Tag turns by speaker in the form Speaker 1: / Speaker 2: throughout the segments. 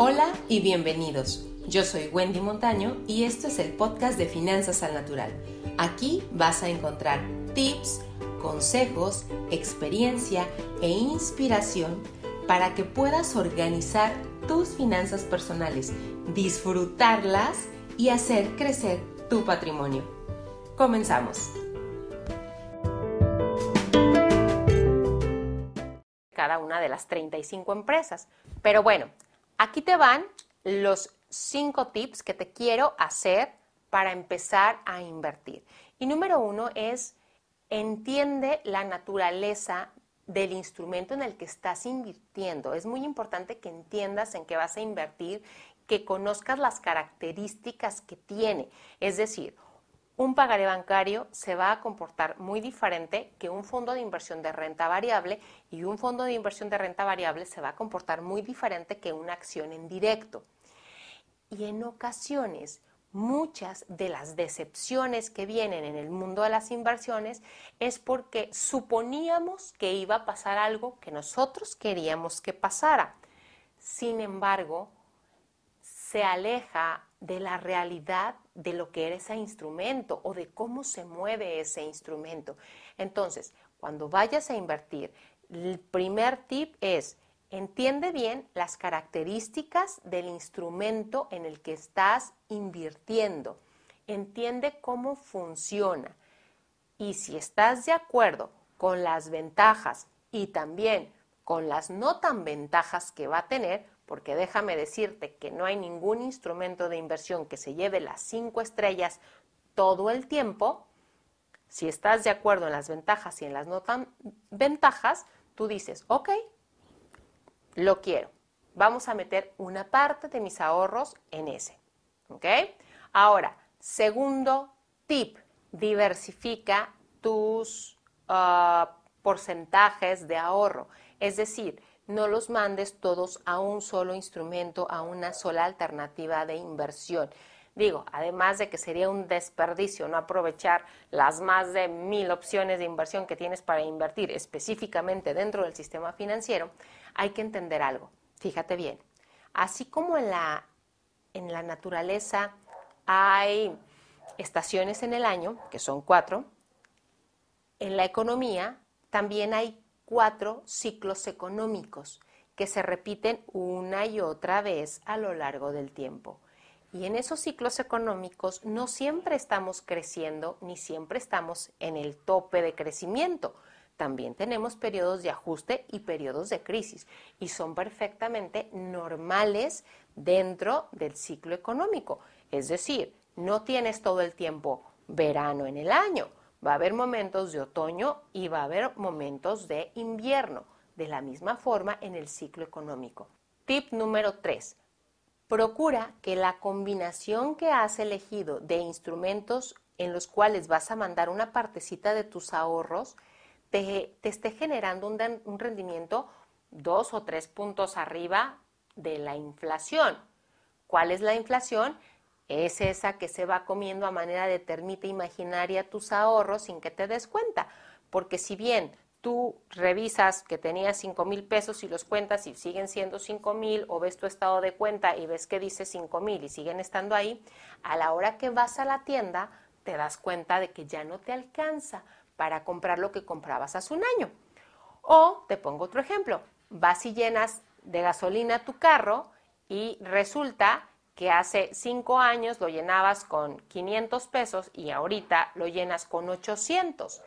Speaker 1: Hola y bienvenidos. Yo soy Wendy Montaño y esto es el podcast de Finanzas al Natural. Aquí vas a encontrar tips, consejos, experiencia e inspiración para que puedas organizar tus finanzas personales, disfrutarlas y hacer crecer tu patrimonio. Comenzamos. Cada una de las 35 empresas. Pero bueno, Aquí te van los cinco tips que te quiero hacer para empezar a invertir. Y número uno es, entiende la naturaleza del instrumento en el que estás invirtiendo. Es muy importante que entiendas en qué vas a invertir, que conozcas las características que tiene. Es decir, un pagaré bancario se va a comportar muy diferente que un fondo de inversión de renta variable y un fondo de inversión de renta variable se va a comportar muy diferente que una acción en directo. Y en ocasiones, muchas de las decepciones que vienen en el mundo de las inversiones es porque suponíamos que iba a pasar algo que nosotros queríamos que pasara. Sin embargo, se aleja de la realidad de lo que era ese instrumento o de cómo se mueve ese instrumento. Entonces, cuando vayas a invertir, el primer tip es, entiende bien las características del instrumento en el que estás invirtiendo. Entiende cómo funciona. Y si estás de acuerdo con las ventajas y también con las no tan ventajas que va a tener, porque déjame decirte que no hay ningún instrumento de inversión que se lleve las cinco estrellas todo el tiempo, si estás de acuerdo en las ventajas y en las no tan ventajas, tú dices, ok, lo quiero. Vamos a meter una parte de mis ahorros en ese. ¿Ok? Ahora, segundo tip, diversifica tus ah, porcentajes de ahorro. Es decir, no los mandes todos a un solo instrumento, a una sola alternativa de inversión. Digo, además de que sería un desperdicio no aprovechar las más de mil opciones de inversión que tienes para invertir específicamente dentro del sistema financiero, hay que entender algo. Fíjate bien, así como en la, en la naturaleza hay estaciones en el año, que son cuatro, en la economía también hay cuatro ciclos económicos que se repiten una y otra vez a lo largo del tiempo. Y en esos ciclos económicos no siempre estamos creciendo ni siempre estamos en el tope de crecimiento. También tenemos periodos de ajuste y periodos de crisis y son perfectamente normales dentro del ciclo económico. Es decir, no tienes todo el tiempo verano en el año, Va a haber momentos de otoño y va a haber momentos de invierno, de la misma forma en el ciclo económico. Tip número 3. Procura que la combinación que has elegido de instrumentos en los cuales vas a mandar una partecita de tus ahorros te, esté generando un, un rendimiento dos o tres puntos arriba de la inflación. ¿Cuál es la inflación? Es esa que se va comiendo a manera de termita imaginaria tus ahorros sin que te des cuenta. Porque si bien tú revisas que tenías 5 mil pesos y los cuentas y siguen siendo 5 mil, o ves tu estado de cuenta y ves que dice 5 mil y siguen estando ahí, a la hora que vas a la tienda te das cuenta de que ya no te alcanza para comprar lo que comprabas hace un año. O te pongo otro ejemplo, vas y llenas de gasolina tu carro y resulta que hace cinco años lo llenabas con 500 pesos y ahorita lo llenas con 800.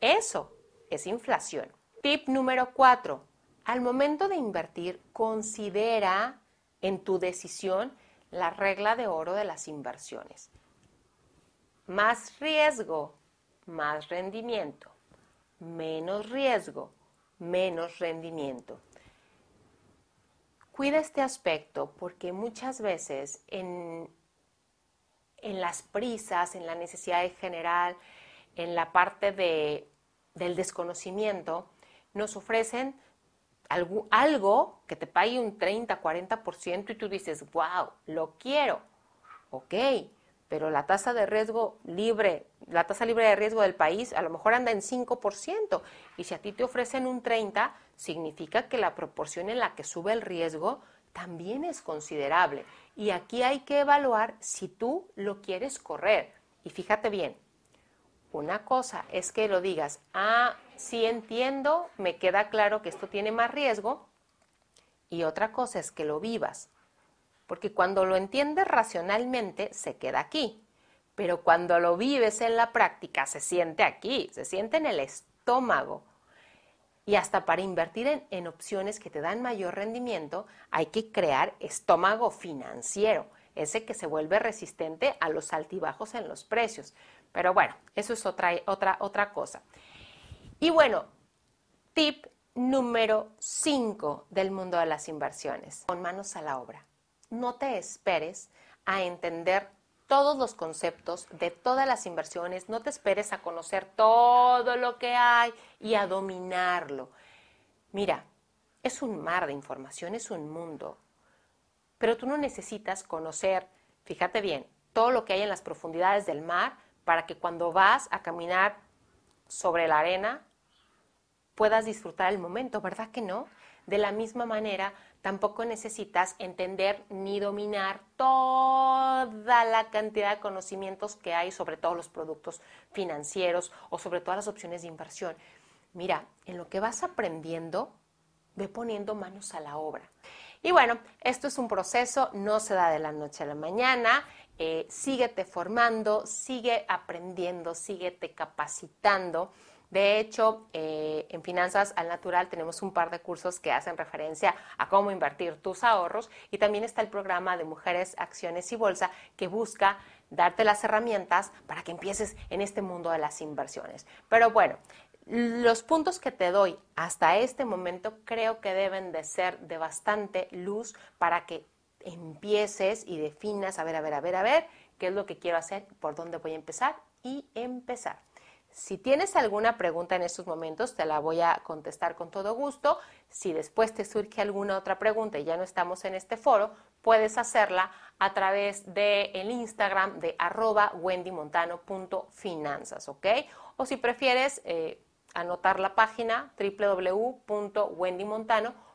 Speaker 1: Eso es inflación. Tip número cuatro. Al momento de invertir, considera en tu decisión la regla de oro de las inversiones. Más riesgo, más rendimiento. Menos riesgo, menos rendimiento. Cuida este aspecto porque muchas veces en, en las prisas, en la necesidad de general, en la parte de, del desconocimiento, nos ofrecen algo, algo, que te pague un 30, 40% y tú dices, wow, lo quiero. Ok, pero la tasa de riesgo libre, la tasa libre de riesgo del país a lo mejor anda en 5%, y si a ti te ofrecen un 30, significa que la proporción en la que sube el riesgo también es considerable. Y aquí hay que evaluar si tú lo quieres correr. Y fíjate bien, una cosa es que lo digas, ah, sí entiendo, me queda claro que esto tiene más riesgo. Y otra cosa es que lo vivas. Porque cuando lo entiendes racionalmente, se queda aquí. Pero cuando lo vives en la práctica, se siente aquí, se siente en el estómago. Y hasta para invertir en, opciones que te dan mayor rendimiento, hay que crear estómago financiero, ese que se vuelve resistente a los altibajos en los precios. Pero bueno, eso es otra, otra, otra cosa. Y bueno, tip número 5 del mundo de las inversiones. Con manos a la obra. No te esperes a entender todos los conceptos de todas las inversiones, no te esperes a conocer todo lo que hay y a dominarlo. Mira, es un mar de información, es un mundo, pero tú no necesitas conocer, fíjate bien, todo lo que hay en las profundidades del mar para que cuando vas a caminar sobre la arena puedas disfrutar el momento, ¿verdad que no? De la misma manera, tampoco necesitas entender ni dominar toda la cantidad de conocimientos que hay sobre todos los productos financieros o sobre todas las opciones de inversión. Mira, en lo que vas aprendiendo, ve poniendo manos a la obra. Y bueno, esto es un proceso, no se da de la noche a la mañana. Eh, síguete formando, sigue aprendiendo, síguete capacitando. De hecho, eh, en Finanzas al Natural tenemos un par de cursos que hacen referencia a cómo invertir tus ahorros y también está el programa de Mujeres, Acciones y Bolsa que busca darte las herramientas para que empieces en este mundo de las inversiones. Pero bueno, los puntos que te doy hasta este momento creo que deben de ser de bastante luz para que empieces y definas, a ver, a ver, a ver, a ver, qué es lo que quiero hacer, por dónde voy a empezar y empezar. Si tienes alguna pregunta en estos momentos, te la voy a contestar con todo gusto. Si después te surge alguna otra pregunta y ya no estamos en este foro, puedes hacerla a través del el Instagram de arroba wendymontano.finanzas, ¿ok? O si prefieres eh, anotar la página www.wendymontano.com.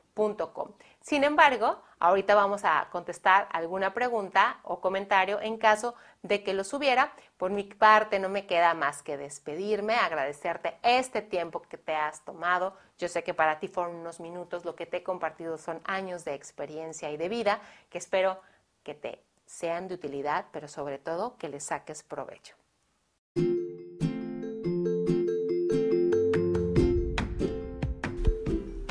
Speaker 1: Sin embargo, ahorita vamos a contestar alguna pregunta o comentario en caso de que los hubiera. Por mi parte, no me queda más que despedirme, agradecerte este tiempo que te has tomado. Yo sé que para ti fueron unos minutos, lo que te he compartido son años de experiencia y de vida que espero que te sean de utilidad, pero sobre todo que le saques provecho.